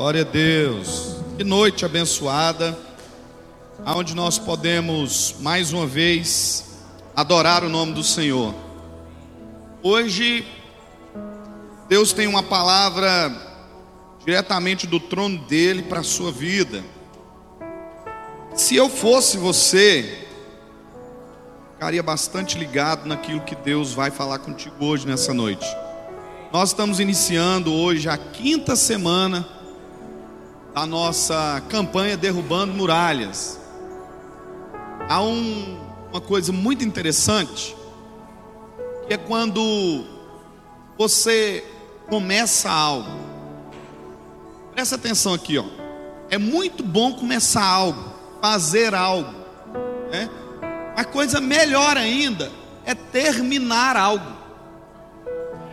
Glória a Deus. Que noite abençoada, aonde nós podemos mais uma vez adorar o nome do Senhor. Hoje Deus tem uma palavra diretamente do trono dele para a sua vida. Se eu fosse você, ficaria bastante ligado naquilo que Deus vai falar contigo hoje nessa noite. Nós estamos iniciando hoje a quinta semana da nossa campanha Derrubando Muralhas. Há um, uma coisa muito interessante, que é quando você começa algo. Presta atenção aqui, ó. É muito bom começar algo, fazer algo, né? A coisa melhor ainda é terminar algo.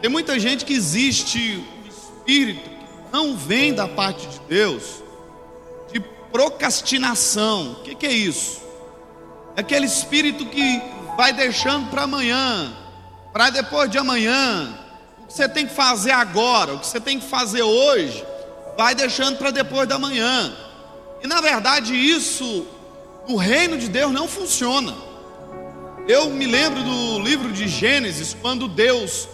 Tem muita gente que existe um espírito não vem da parte de Deus de procrastinação. O que, que é isso? É aquele espírito que vai deixando para amanhã, para depois de amanhã. O que você tem que fazer agora, o que você tem que fazer hoje, vai deixando para depois da manhã. E na verdade isso no reino de Deus não funciona. Eu me lembro do livro de Gênesis, quando Deus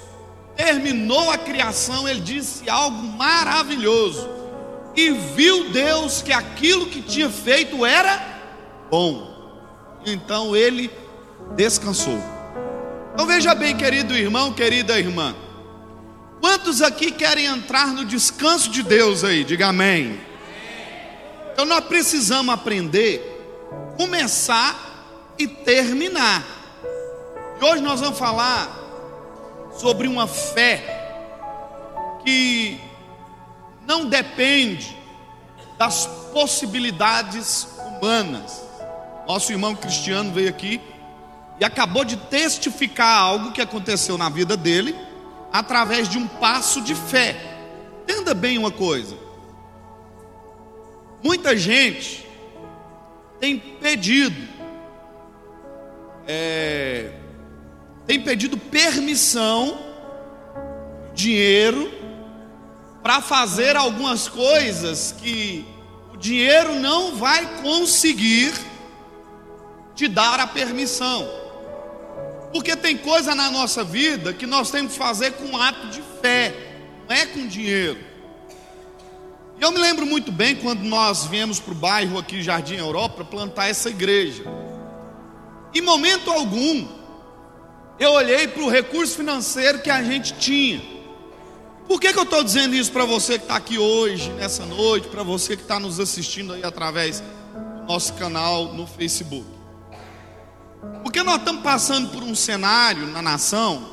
terminou a criação, ele disse algo maravilhoso. E viu Deus que aquilo que tinha feito era bom. Então ele descansou. Então veja bem, querido irmão, querida irmã. Quantos aqui querem entrar no descanso de Deus aí? Diga amém. Então nós precisamos aprender, começar e terminar. E hoje nós vamos falar sobre uma fé que não depende das possibilidades humanas. Nosso irmão Cristiano veio aqui e acabou de testificar algo que aconteceu na vida dele através de um passo de fé. Entenda bem uma coisa. Muita gente tem pedido é, tem pedido permissão, dinheiro, para fazer algumas coisas que o dinheiro não vai conseguir te dar a permissão. Porque tem coisa na nossa vida que nós temos que fazer com um ato de fé, não é com dinheiro. E eu me lembro muito bem quando nós viemos para o bairro aqui, Jardim Europa, plantar essa igreja. Em momento algum, eu olhei para o recurso financeiro que a gente tinha. Por que, que eu estou dizendo isso para você que está aqui hoje, nessa noite, para você que está nos assistindo aí através do nosso canal no Facebook? Porque nós estamos passando por um cenário na nação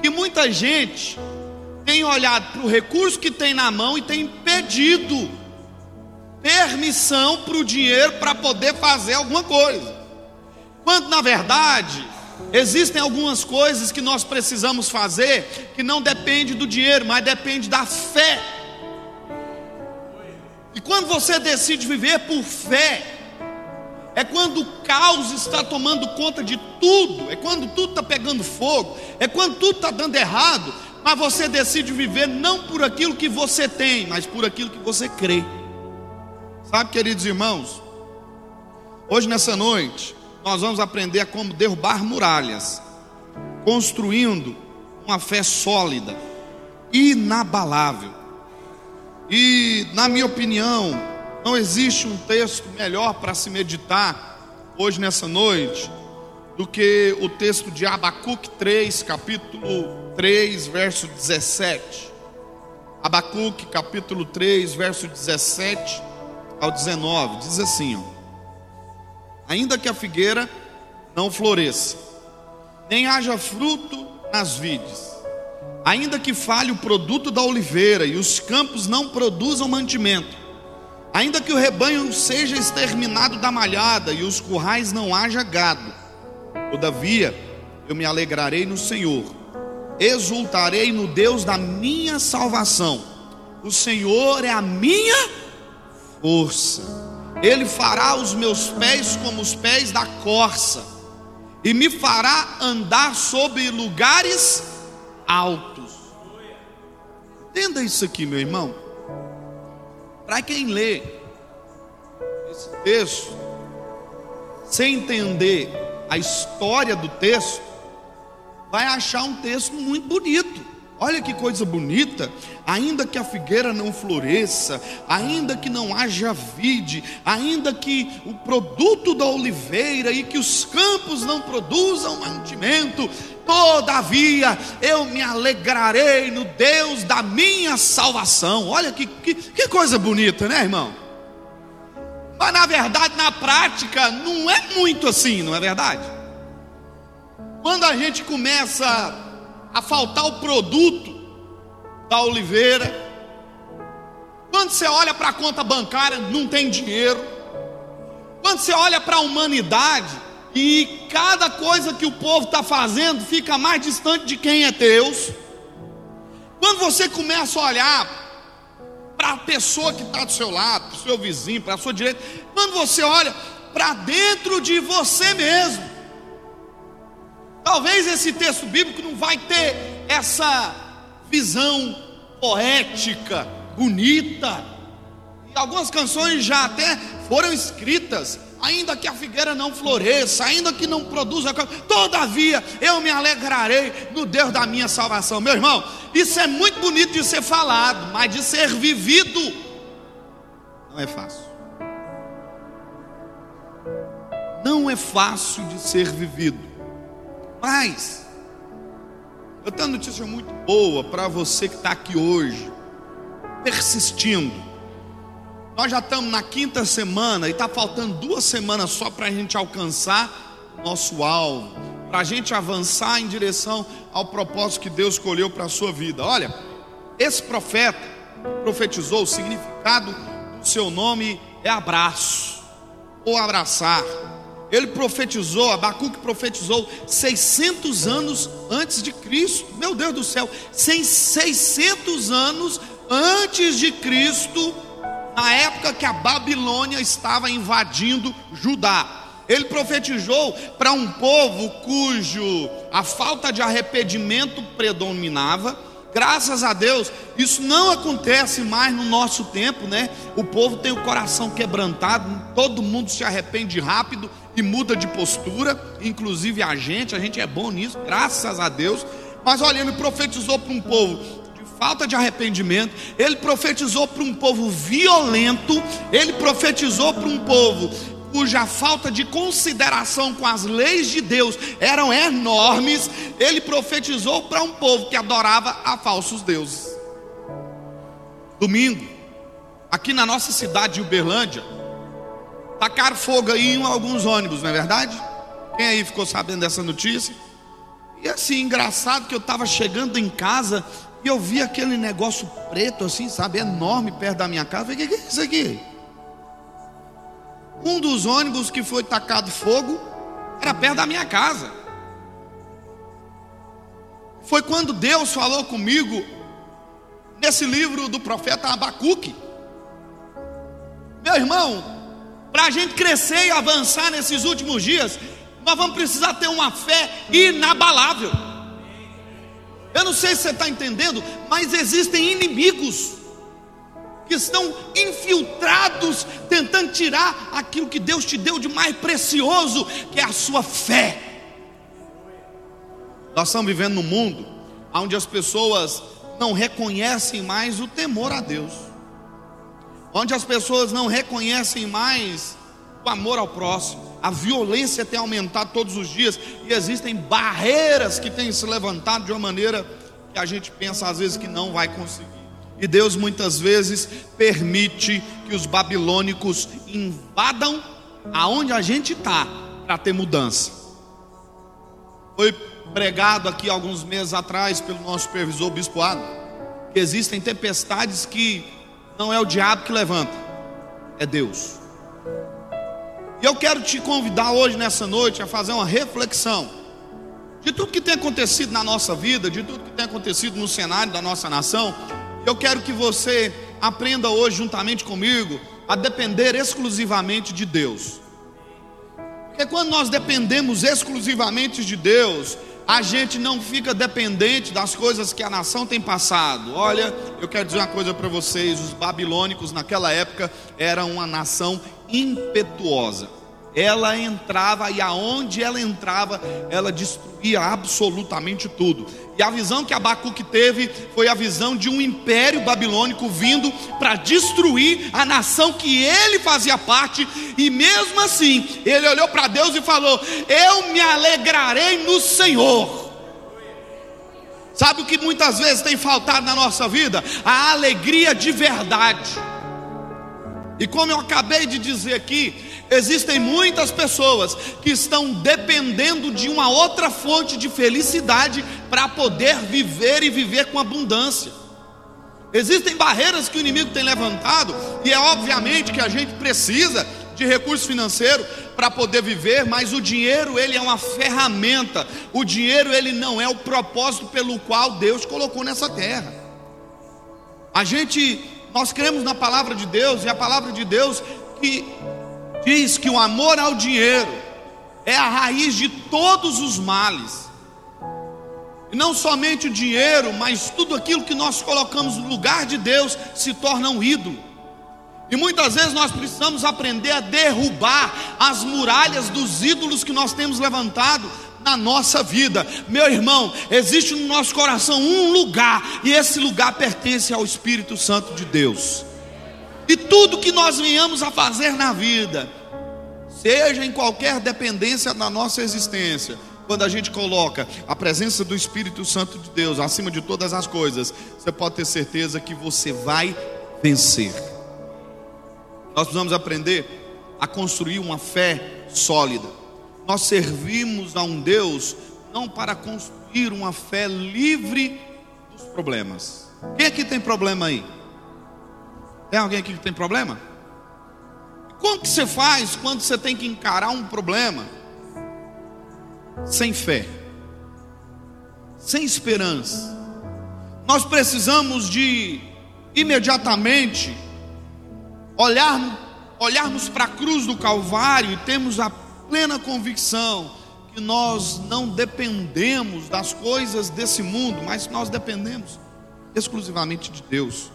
que muita gente tem olhado para o recurso que tem na mão e tem pedido permissão para o dinheiro para poder fazer alguma coisa. Quando na verdade Existem algumas coisas que nós precisamos fazer que não depende do dinheiro, mas depende da fé. E quando você decide viver por fé, é quando o caos está tomando conta de tudo, é quando tudo está pegando fogo, é quando tudo está dando errado, mas você decide viver não por aquilo que você tem, mas por aquilo que você crê. Sabe, queridos irmãos, hoje nessa noite, nós vamos aprender a como derrubar muralhas, construindo uma fé sólida, inabalável. E, na minha opinião, não existe um texto melhor para se meditar hoje nessa noite do que o texto de Abacuque 3, capítulo 3, verso 17. Abacuque, capítulo 3, verso 17 ao 19, diz assim: ó, ainda que a figueira não floresça, nem haja fruto nas vides, ainda que falhe o produto da oliveira e os campos não produzam mantimento, ainda que o rebanho seja exterminado da malhada e os currais não haja gado, todavia eu me alegrarei no Senhor, exultarei no Deus da minha salvação, o Senhor é a minha força ele fará os meus pés como os pés da corça, e me fará andar sobre lugares altos. Entenda isso aqui, meu irmão. Para quem lê esse texto, sem entender a história do texto, vai achar um texto muito bonito. Olha que coisa bonita, ainda que a figueira não floresça, ainda que não haja vide, ainda que o produto da oliveira e que os campos não produzam mantimento, todavia eu me alegrarei no Deus da minha salvação. Olha que, que, que coisa bonita, né, irmão? Mas na verdade, na prática, não é muito assim, não é verdade? Quando a gente começa a faltar o produto da oliveira, quando você olha para a conta bancária, não tem dinheiro, quando você olha para a humanidade, e cada coisa que o povo está fazendo fica mais distante de quem é Deus, quando você começa a olhar para a pessoa que está do seu lado, para o seu vizinho, para a sua direita, quando você olha para dentro de você mesmo. Talvez esse texto bíblico não vai ter essa visão poética, bonita. E algumas canções já até foram escritas ainda que a figueira não floresça, ainda que não produza, todavia eu me alegrarei no Deus da minha salvação. Meu irmão, isso é muito bonito de ser falado, mas de ser vivido não é fácil. Não é fácil de ser vivido. Mas eu tenho uma notícia muito boa para você que está aqui hoje, persistindo nós já estamos na quinta semana e está faltando duas semanas só para a gente alcançar nosso alvo, para a gente avançar em direção ao propósito que Deus escolheu para a sua vida. Olha, esse profeta profetizou, o significado do seu nome é abraço, ou abraçar. Ele profetizou, Abacuque profetizou 600 anos antes de Cristo. Meu Deus do céu, 600 anos antes de Cristo na época que a Babilônia estava invadindo Judá. Ele profetizou para um povo cujo a falta de arrependimento predominava. Graças a Deus, isso não acontece mais no nosso tempo, né? O povo tem o coração quebrantado, todo mundo se arrepende rápido e muda de postura, inclusive a gente, a gente é bom nisso, graças a Deus. Mas olha, ele profetizou para um povo falta de arrependimento, ele profetizou para um povo violento, ele profetizou para um povo cuja falta de consideração com as leis de Deus eram enormes, ele profetizou para um povo que adorava a falsos deuses. Domingo, aqui na nossa cidade de Uberlândia, tacaram fogo aí em alguns ônibus, não é verdade? Quem aí ficou sabendo dessa notícia? E assim, engraçado que eu estava chegando em casa e eu vi aquele negócio preto assim, sabe, enorme perto da minha casa. Falei, o que é isso aqui? Um dos ônibus que foi tacado fogo era perto da minha casa. Foi quando Deus falou comigo nesse livro do profeta Abacuque. Meu irmão, para a gente crescer e avançar nesses últimos dias, nós vamos precisar ter uma fé inabalável. Eu não sei se você está entendendo, mas existem inimigos estão infiltrados, tentando tirar aquilo que Deus te deu de mais precioso, que é a sua fé. Nós estamos vivendo num mundo onde as pessoas não reconhecem mais o temor a Deus, onde as pessoas não reconhecem mais o amor ao próximo a violência tem aumentado todos os dias e existem barreiras que têm se levantado de uma maneira que a gente pensa às vezes que não vai conseguir. E Deus muitas vezes permite que os babilônicos invadam aonde a gente está para ter mudança. Foi pregado aqui alguns meses atrás pelo nosso supervisor bispoado que existem tempestades que não é o diabo que levanta, é Deus. E eu quero te convidar hoje, nessa noite, a fazer uma reflexão de tudo que tem acontecido na nossa vida, de tudo que tem acontecido no cenário da nossa nação. Eu quero que você aprenda hoje, juntamente comigo, a depender exclusivamente de Deus. Porque quando nós dependemos exclusivamente de Deus, a gente não fica dependente das coisas que a nação tem passado. Olha, eu quero dizer uma coisa para vocês: os babilônicos naquela época eram uma nação impetuosa. Ela entrava e aonde ela entrava, ela destruía absolutamente tudo. E a visão que Abacuque teve foi a visão de um império babilônico vindo para destruir a nação que ele fazia parte, e mesmo assim, ele olhou para Deus e falou: Eu me alegrarei no Senhor. Sabe o que muitas vezes tem faltado na nossa vida? A alegria de verdade. E como eu acabei de dizer aqui, existem muitas pessoas que estão dependendo de uma outra fonte de felicidade para poder viver e viver com abundância. Existem barreiras que o inimigo tem levantado, e é obviamente que a gente precisa de recurso financeiro para poder viver, mas o dinheiro ele é uma ferramenta. O dinheiro ele não é o propósito pelo qual Deus colocou nessa terra. A gente nós cremos na palavra de Deus, e a palavra de Deus que diz que o amor ao dinheiro é a raiz de todos os males. E não somente o dinheiro, mas tudo aquilo que nós colocamos no lugar de Deus se torna um ídolo. E muitas vezes nós precisamos aprender a derrubar as muralhas dos ídolos que nós temos levantado na nossa vida. Meu irmão, existe no nosso coração um lugar, e esse lugar pertence ao Espírito Santo de Deus. E tudo que nós venhamos a fazer na vida, seja em qualquer dependência da nossa existência, quando a gente coloca a presença do Espírito Santo de Deus acima de todas as coisas, você pode ter certeza que você vai vencer. Nós precisamos aprender a construir uma fé sólida. Nós servimos a um Deus não para construir uma fé livre dos problemas. Quem aqui tem problema aí? Tem alguém aqui que tem problema? Como que você faz quando você tem que encarar um problema sem fé, sem esperança? Nós precisamos de imediatamente olhar, olharmos para a cruz do Calvário e temos a plena convicção que nós não dependemos das coisas desse mundo, mas nós dependemos exclusivamente de Deus.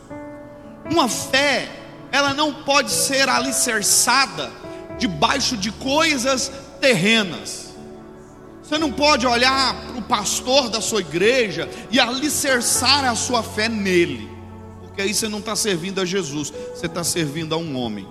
Uma fé, ela não pode ser alicerçada debaixo de coisas terrenas. Você não pode olhar para o pastor da sua igreja e alicerçar a sua fé nele, porque aí você não está servindo a Jesus, você está servindo a um homem.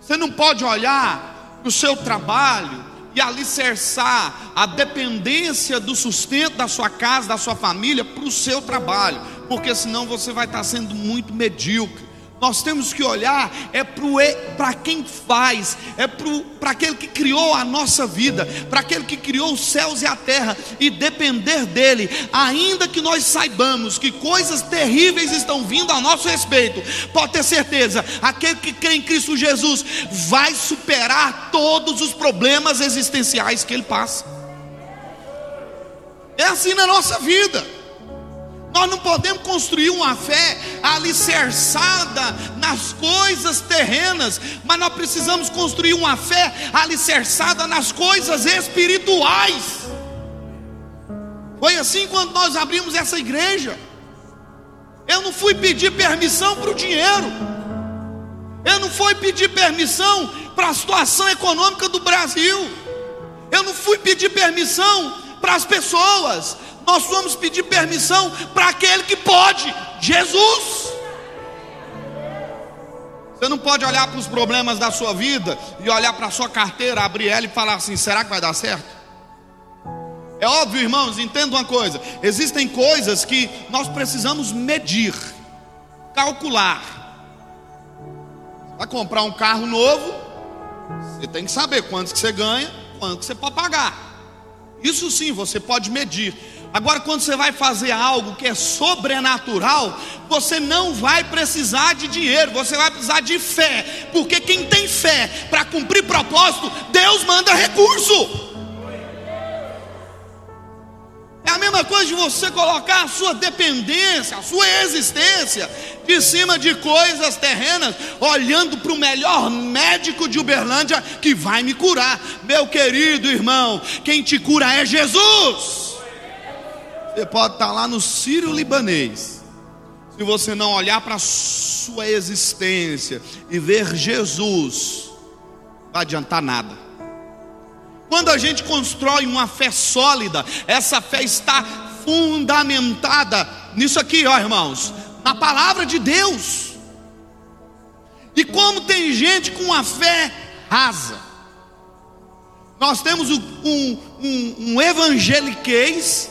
Você não pode olhar para o seu trabalho e alicerçar a dependência do sustento da sua casa, da sua família, para o seu trabalho, porque senão você vai estar sendo muito medíocre. Nós temos que olhar é para quem faz, é para aquele que criou a nossa vida, para aquele que criou os céus e a terra, e depender dele, ainda que nós saibamos que coisas terríveis estão vindo a nosso respeito, pode ter certeza, aquele que crê em Cristo Jesus vai superar todos os problemas existenciais que ele passa. É assim na nossa vida. Nós não podemos construir uma fé alicerçada nas coisas terrenas, mas nós precisamos construir uma fé alicerçada nas coisas espirituais. Foi assim quando nós abrimos essa igreja. Eu não fui pedir permissão para o dinheiro. Eu não fui pedir permissão para a situação econômica do Brasil. Eu não fui pedir permissão para as pessoas nós vamos pedir permissão para aquele que pode, Jesus. Você não pode olhar para os problemas da sua vida e olhar para a sua carteira, abrir ela e falar assim: será que vai dar certo? É óbvio, irmãos, entenda uma coisa: existem coisas que nós precisamos medir, calcular. Vai comprar um carro novo, você tem que saber quanto que você ganha, quanto que você pode pagar. Isso sim, você pode medir. Agora, quando você vai fazer algo que é sobrenatural, você não vai precisar de dinheiro, você vai precisar de fé, porque quem tem fé para cumprir propósito, Deus manda recurso. Mesma coisa de você colocar a sua dependência, a sua existência de cima de coisas terrenas, olhando para o melhor médico de Uberlândia que vai me curar. Meu querido irmão, quem te cura é Jesus. Você pode estar lá no Sírio Libanês. Se você não olhar para a sua existência e ver Jesus, não vai adiantar nada. Quando a gente constrói uma fé sólida, essa fé está fundamentada nisso aqui, ó irmãos, na palavra de Deus. E como tem gente com a fé rasa, nós temos um, um, um evangeliquez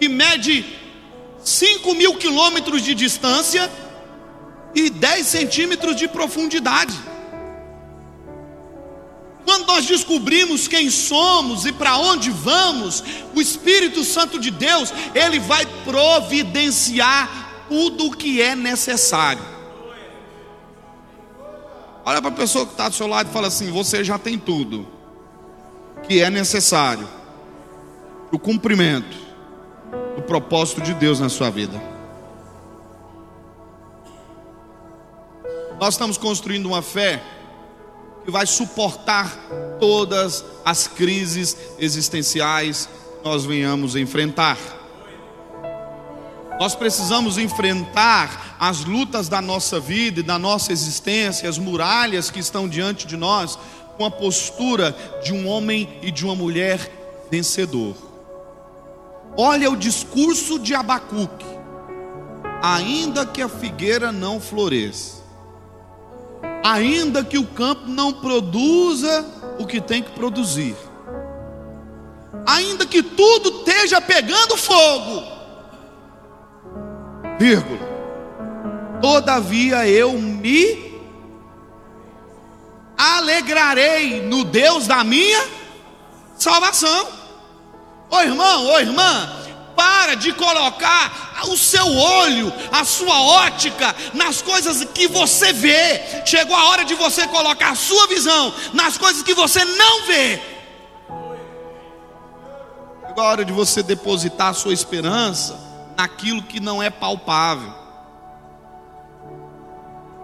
que mede 5 mil quilômetros de distância e 10 centímetros de profundidade. Quando nós descobrimos quem somos e para onde vamos, o Espírito Santo de Deus, ele vai providenciar tudo o que é necessário. Olha para a pessoa que está do seu lado e fala assim: Você já tem tudo que é necessário o cumprimento do propósito de Deus na sua vida. Nós estamos construindo uma fé que vai suportar todas as crises existenciais que nós venhamos enfrentar. Nós precisamos enfrentar as lutas da nossa vida e da nossa existência, as muralhas que estão diante de nós, com a postura de um homem e de uma mulher vencedor. Olha o discurso de Abacuque. Ainda que a figueira não floresça, ainda que o campo não produza o que tem que produzir, ainda que tudo esteja pegando fogo, vírgula, todavia eu me alegrarei no Deus da minha salvação. Ô irmão, ô irmã, para de colocar o seu olho, a sua ótica nas coisas que você vê. Chegou a hora de você colocar a sua visão nas coisas que você não vê. Chegou a hora de você depositar a sua esperança naquilo que não é palpável.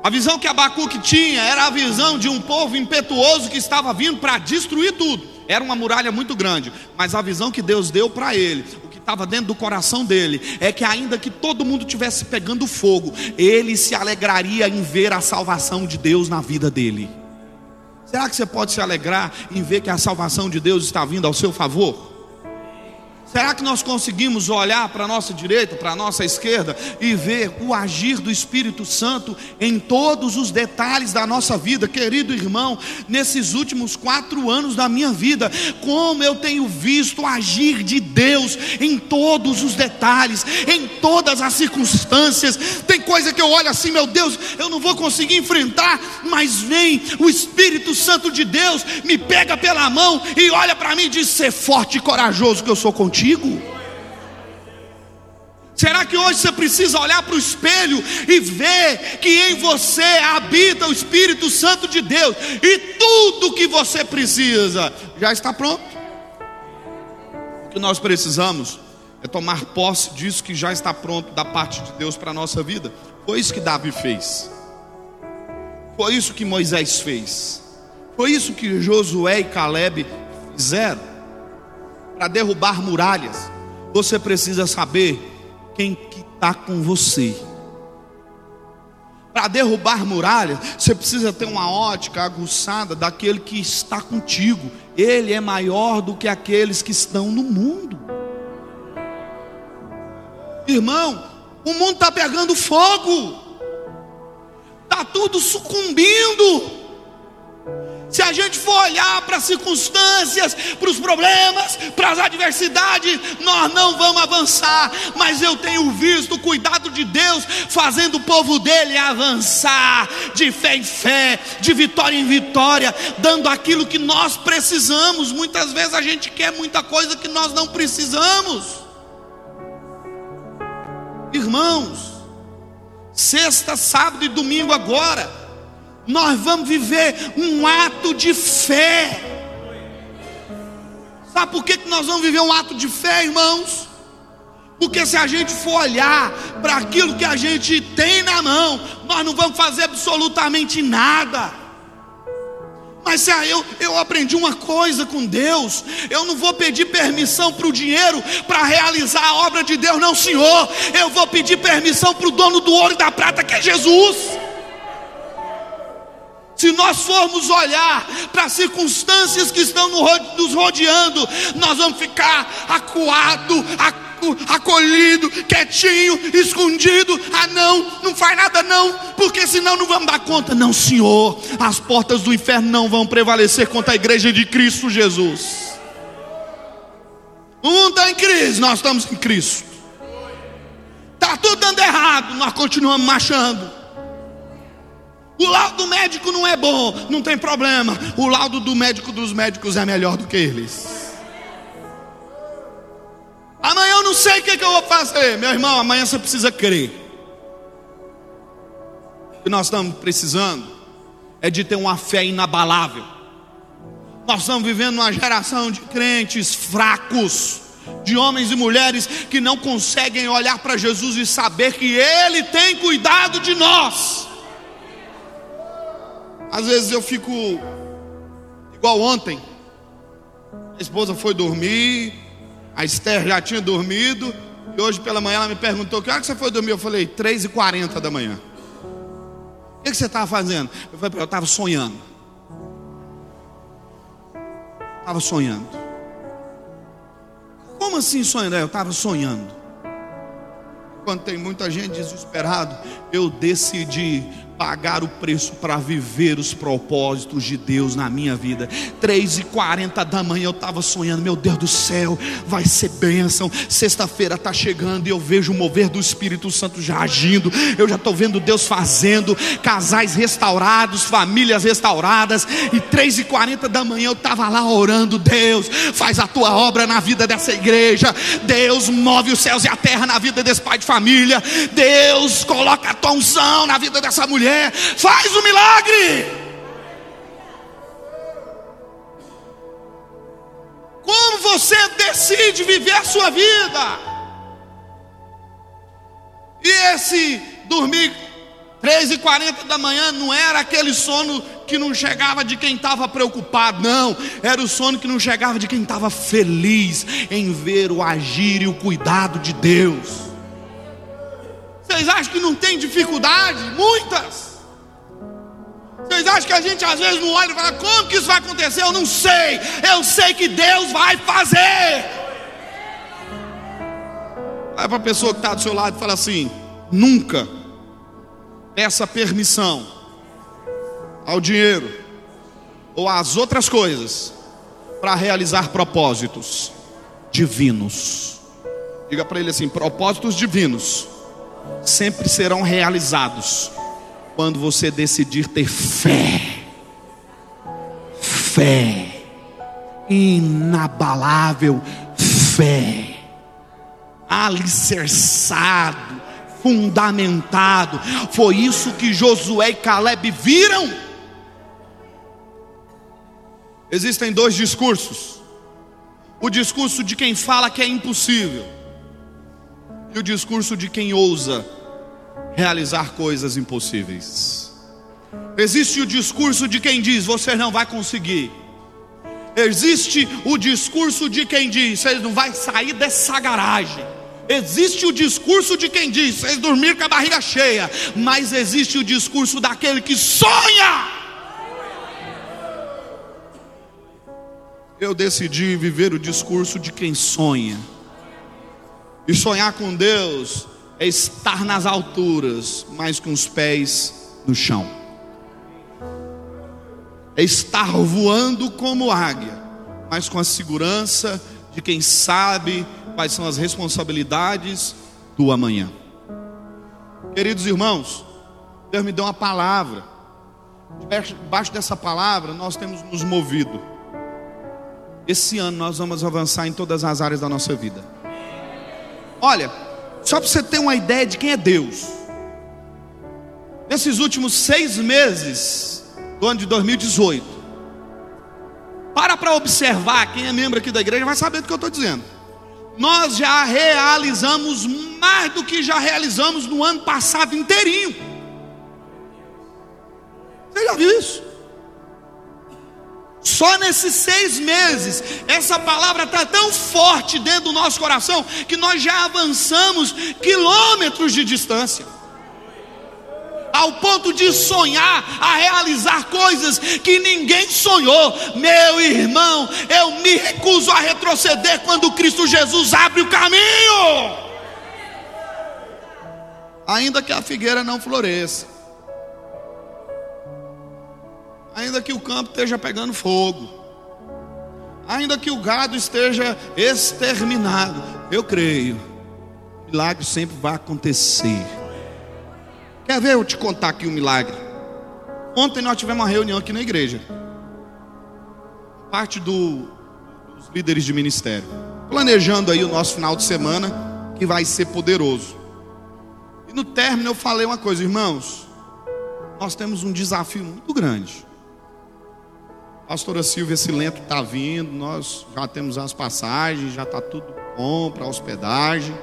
A visão que Abacuque tinha era a visão de um povo impetuoso que estava vindo para destruir tudo. Era uma muralha muito grande, mas a visão que Deus deu para ele, estava dentro do coração dele, é que ainda que todo mundo tivesse pegando fogo, ele se alegraria em ver a salvação de Deus na vida dele. Será que você pode se alegrar em ver que a salvação de Deus está vindo ao seu favor? Será que nós conseguimos olhar para a nossa direita, para a nossa esquerda e ver o agir do Espírito Santo em todos os detalhes da nossa vida, querido irmão? Nesses últimos quatro anos da minha vida, como eu tenho visto o agir de Deus em todos os detalhes, em todas as circunstâncias. Tem coisa que eu olho assim, meu Deus, eu não vou conseguir enfrentar, mas vem o Espírito Santo de Deus, me pega pela mão e olha para mim e diz: ser forte e corajoso, que eu sou contigo contigo? Será que hoje você precisa olhar para o espelho e ver que em você habita o Espírito Santo de Deus e tudo que você precisa já está pronto? O que nós precisamos é tomar posse disso que já está pronto da parte de Deus para a nossa vida. Foi isso que Davi fez, foi isso que Moisés fez, foi isso que Josué e Caleb fizeram para derrubar muralhas, você precisa saber quem que está com você. Para derrubar muralhas, você precisa ter uma ótica aguçada daquele que está contigo. Ele é maior do que aqueles que estão no mundo. Irmão, o mundo está pegando fogo, está tudo sucumbindo. Se a gente for olhar para as circunstâncias, para os problemas, para as adversidades, nós não vamos avançar. Mas eu tenho visto o cuidado de Deus fazendo o povo dele avançar de fé em fé, de vitória em vitória, dando aquilo que nós precisamos. Muitas vezes a gente quer muita coisa que nós não precisamos. Irmãos, sexta, sábado e domingo agora nós vamos viver um ato de fé. Sabe por que, que nós vamos viver um ato de fé, irmãos? Porque se a gente for olhar para aquilo que a gente tem na mão, nós não vamos fazer absolutamente nada. Mas ah, eu, eu aprendi uma coisa com Deus: eu não vou pedir permissão para o dinheiro para realizar a obra de Deus, não, Senhor. Eu vou pedir permissão para o dono do ouro e da prata, que é Jesus. Se nós formos olhar para as circunstâncias que estão nos rodeando, nós vamos ficar acuado, acolhido, quietinho, escondido. Ah, não, não faz nada não, porque senão não vamos dar conta. Não, Senhor, as portas do inferno não vão prevalecer contra a igreja de Cristo Jesus. O mundo está em crise, nós estamos em Cristo. Está tudo dando errado, nós continuamos marchando. O laudo médico não é bom, não tem problema. O laudo do médico dos médicos é melhor do que eles. Amanhã eu não sei o que, que eu vou fazer, meu irmão. Amanhã você precisa crer. O que nós estamos precisando é de ter uma fé inabalável. Nós estamos vivendo uma geração de crentes fracos, de homens e mulheres que não conseguem olhar para Jesus e saber que Ele tem cuidado de nós. Às vezes eu fico igual ontem. A esposa foi dormir, a Esther já tinha dormido, e hoje pela manhã ela me perguntou: que hora que você foi dormir? Eu falei: 3h40 da manhã. O que, você estava fazendo? Eu falei: eu estava sonhando. Estava sonhando. Como assim sonhando? É, eu estava sonhando. Quando tem muita gente desesperado, eu decidi pagar o preço para viver os propósitos de Deus na minha vida. Três e quarenta da manhã eu estava sonhando, meu Deus do céu, vai ser bênção. Sexta-feira está chegando e eu vejo o mover do Espírito Santo já agindo. Eu já estou vendo Deus fazendo casais restaurados, famílias restauradas. E três e quarenta da manhã eu estava lá orando, Deus, faz a tua obra na vida dessa igreja. Deus move os céus e a terra na vida desse pai de família. Deus coloca a tua unção na vida dessa mulher mulher, faz o milagre. Como você decide viver a sua vida? E esse dormir 3 e 40 da manhã não era aquele sono que não chegava de quem estava preocupado, não, era o sono que não chegava de quem estava feliz em ver o agir e o cuidado de Deus. Vocês acham que não tem dificuldade? Muitas. Vocês acham que a gente às vezes não olha e fala, como que isso vai acontecer? Eu não sei. Eu sei que Deus vai fazer. Vai para a pessoa que está do seu lado e fala assim: nunca peça permissão ao dinheiro ou às outras coisas para realizar propósitos divinos. Diga para ele assim: propósitos divinos sempre serão realizados quando você decidir ter fé. Fé. Inabalável fé. Alicerçado, fundamentado. Foi isso que Josué e Caleb viram. Existem dois discursos: o discurso de quem fala que é impossível, e o discurso de quem ousa realizar coisas impossíveis. Existe o discurso de quem diz: você não vai conseguir. Existe o discurso de quem diz: você não vai sair dessa garagem. Existe o discurso de quem diz: vocês dormir com a barriga cheia. Mas existe o discurso daquele que sonha. Eu decidi viver o discurso de quem sonha. E sonhar com Deus é estar nas alturas, mas com os pés no chão. É estar voando como águia, mas com a segurança de quem sabe quais são as responsabilidades do amanhã. Queridos irmãos, Deus me deu uma palavra. Debaixo dessa palavra, nós temos nos movido. Esse ano nós vamos avançar em todas as áreas da nossa vida. Olha, só para você ter uma ideia de quem é Deus. Nesses últimos seis meses do ano de 2018, para para observar, quem é membro aqui da igreja vai saber do que eu estou dizendo. Nós já realizamos mais do que já realizamos no ano passado inteirinho. Você já viu isso? Só nesses seis meses, essa palavra está tão forte dentro do nosso coração que nós já avançamos quilômetros de distância ao ponto de sonhar a realizar coisas que ninguém sonhou. Meu irmão, eu me recuso a retroceder quando Cristo Jesus abre o caminho. Ainda que a figueira não floresça, ainda que o campo esteja pegando fogo, ainda que o gado esteja exterminado, eu creio, milagre sempre vai acontecer. Quer ver eu te contar aqui um milagre? Ontem nós tivemos uma reunião aqui na igreja. Parte do, dos líderes de ministério. Planejando aí o nosso final de semana, que vai ser poderoso. E no término eu falei uma coisa, irmãos. Nós temos um desafio muito grande. Pastora Silvia Silento está vindo, nós já temos as passagens, já está tudo bom para hospedagem.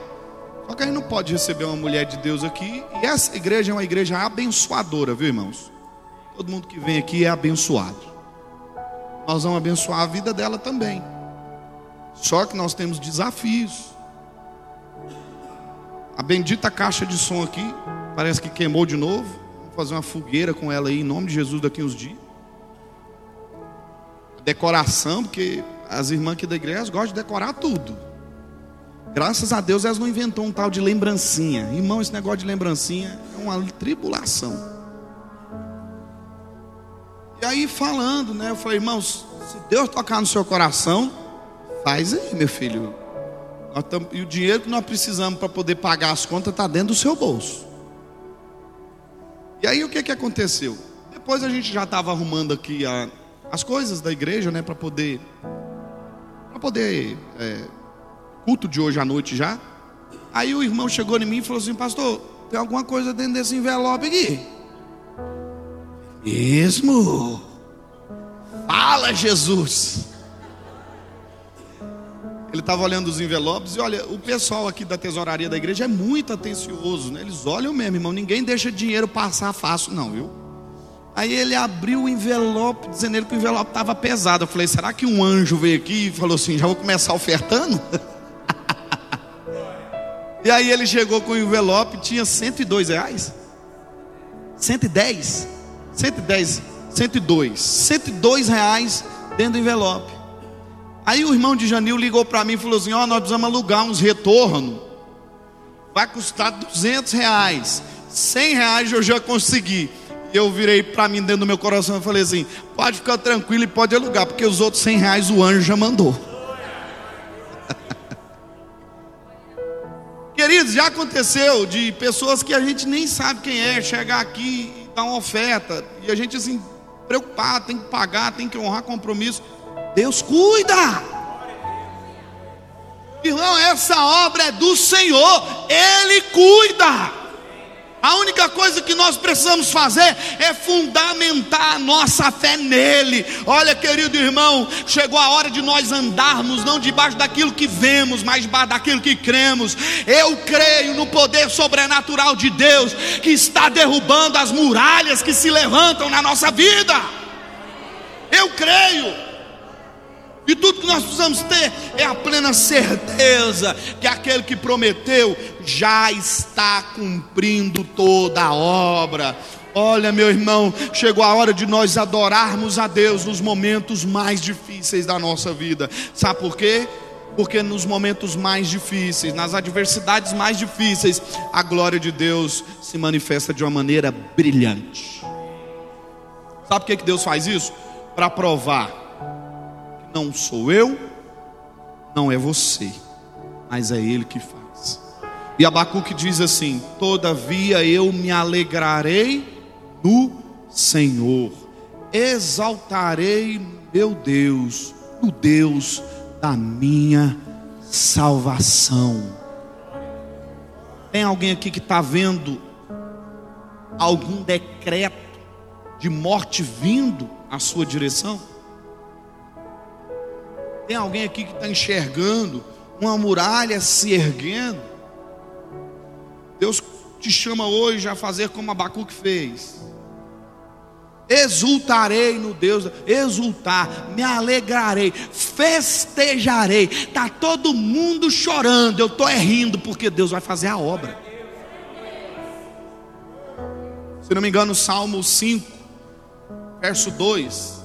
Só que a gente não pode receber uma mulher de Deus aqui. E essa igreja é uma igreja abençoadora, viu, irmãos? Todo mundo que vem aqui é abençoado. Nós vamos abençoar a vida dela também. Só que nós temos desafios. A bendita caixa de som aqui parece que queimou de novo. Vamos fazer uma fogueira com ela aí em nome de Jesus daqui uns dias. Decoração, porque as irmãs aqui da igreja gostam de decorar tudo. Graças a Deus elas não inventou um tal de lembrancinha. Irmão, esse negócio de lembrancinha é uma tribulação. E aí falando, né? Eu falei, irmãos, se Deus tocar no seu coração, faz aí, meu filho. E o dinheiro que nós precisamos para poder pagar as contas está dentro do seu bolso. E aí o que, que aconteceu? Depois a gente já estava arrumando aqui a, as coisas da igreja, né? Para poder, para poder é, culto de hoje à noite já. Aí o irmão chegou em mim e falou assim: Pastor, tem alguma coisa dentro desse envelope aqui? Mesmo? Fala, Jesus. Ele estava olhando os envelopes e olha, o pessoal aqui da tesouraria da igreja é muito atencioso, né? Eles olham mesmo, irmão. Ninguém deixa dinheiro passar fácil, não, viu? Aí ele abriu o envelope, dizendo que o envelope estava pesado. Eu falei, será que um anjo veio aqui e falou assim: já vou começar ofertando? E aí ele chegou com o envelope, tinha 102 reais. 110. 110. 102. 102 reais dentro do envelope. Aí o irmão de Janil ligou para mim e falou assim: Ó, oh, nós precisamos alugar uns retorno. Vai custar 200 reais. 100 reais eu já consegui. Eu virei para mim dentro do meu coração e falei assim: pode ficar tranquilo e pode alugar, porque os outros 100 reais o anjo já mandou. Queridos, já aconteceu de pessoas que a gente nem sabe quem é chegar aqui e dar uma oferta, e a gente assim, preocupado, tem que pagar, tem que honrar compromisso. Deus cuida. Irmão, essa obra é do Senhor, Ele cuida. A única coisa que nós precisamos fazer é fundamentar a nossa fé nele. Olha, querido irmão, chegou a hora de nós andarmos não debaixo daquilo que vemos, mas debaixo daquilo que cremos. Eu creio no poder sobrenatural de Deus que está derrubando as muralhas que se levantam na nossa vida. Eu creio. E tudo que nós precisamos ter é a plena certeza que aquele que prometeu já está cumprindo toda a obra. Olha, meu irmão, chegou a hora de nós adorarmos a Deus nos momentos mais difíceis da nossa vida. Sabe por quê? Porque nos momentos mais difíceis, nas adversidades mais difíceis, a glória de Deus se manifesta de uma maneira brilhante. Sabe por que Deus faz isso? Para provar não sou eu, não é você, mas é Ele que faz. E Abacuque diz assim: Todavia eu me alegrarei no Senhor, exaltarei meu Deus, o Deus da minha salvação. Tem alguém aqui que está vendo algum decreto de morte vindo à sua direção? Tem alguém aqui que está enxergando uma muralha se erguendo? Deus te chama hoje a fazer como Abacuque fez. exultarei no Deus, exultar, me alegrarei, festejarei. Tá todo mundo chorando, eu tô é rindo porque Deus vai fazer a obra. Se não me engano, Salmo 5, verso 2,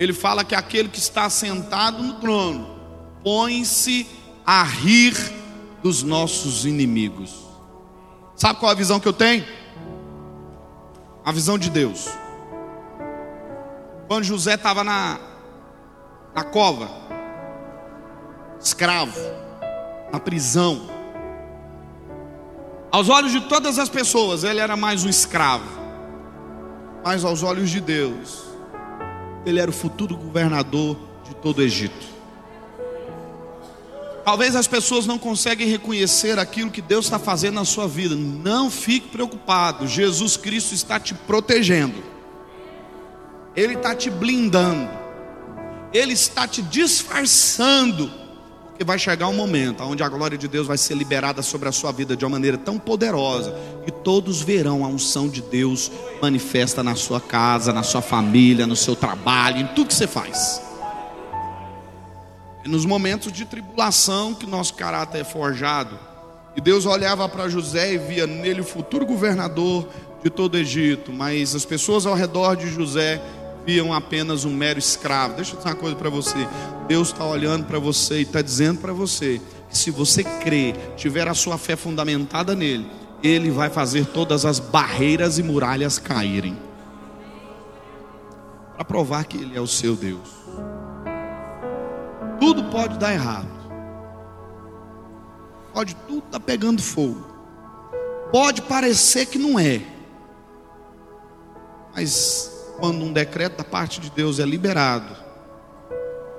ele fala que aquele que está sentado no trono põe-se a rir dos nossos inimigos. Sabe qual é a visão que eu tenho? A visão de Deus. Quando José estava na, na cova, escravo, na prisão, aos olhos de todas as pessoas, ele era mais um escravo, mas aos olhos de Deus, ele era o futuro governador de todo o Egito. Talvez as pessoas não conseguem reconhecer aquilo que Deus está fazendo na sua vida. Não fique preocupado. Jesus Cristo está te protegendo. Ele está te blindando, Ele está te disfarçando, vai chegar um momento onde a glória de Deus vai ser liberada sobre a sua vida de uma maneira tão poderosa que todos verão a unção de Deus manifesta na sua casa, na sua família, no seu trabalho, em tudo que você faz. É nos momentos de tribulação que nosso caráter é forjado. E Deus olhava para José e via nele o futuro governador de todo o Egito, mas as pessoas ao redor de José viam apenas um mero escravo. Deixa eu dizer uma coisa para você: Deus está olhando para você e está dizendo para você que se você crer, tiver a sua fé fundamentada nele, ele vai fazer todas as barreiras e muralhas caírem para provar que ele é o seu Deus. Tudo pode dar errado. Pode tudo estar tá pegando fogo. Pode parecer que não é. Mas quando um decreto da parte de Deus é liberado,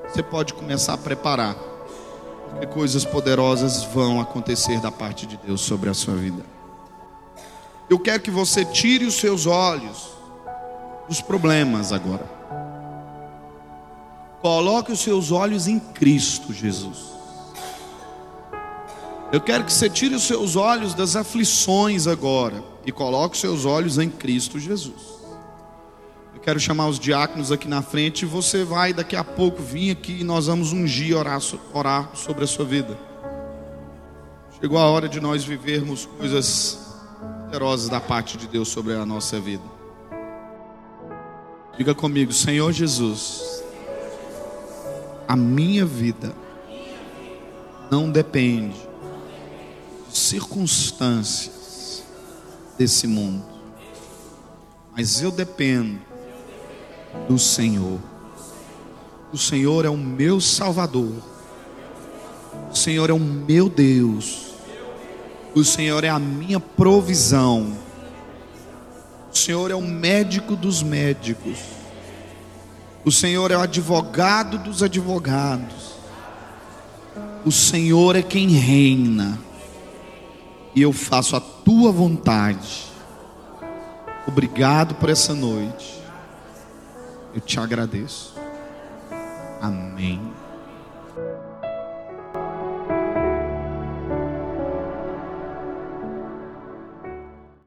você pode começar a preparar, porque coisas poderosas vão acontecer da parte de Deus sobre a sua vida. Eu quero que você tire os seus olhos dos problemas agora. Coloque os seus olhos em Cristo Jesus. Eu quero que você tire os seus olhos das aflições agora e coloque os seus olhos em Cristo Jesus. Quero chamar os diáconos aqui na frente você vai daqui a pouco vir aqui e nós vamos ungir, orar, orar sobre a sua vida. Chegou a hora de nós vivermos coisas poderosas da parte de Deus sobre a nossa vida. Diga comigo, Senhor Jesus, a minha vida não depende de circunstâncias desse mundo, mas eu dependo do Senhor. O Senhor é o meu Salvador. O Senhor é o meu Deus. O Senhor é a minha provisão. O Senhor é o médico dos médicos. O Senhor é o advogado dos advogados. O Senhor é quem reina. E eu faço a tua vontade. Obrigado por essa noite. Eu te agradeço. Amém.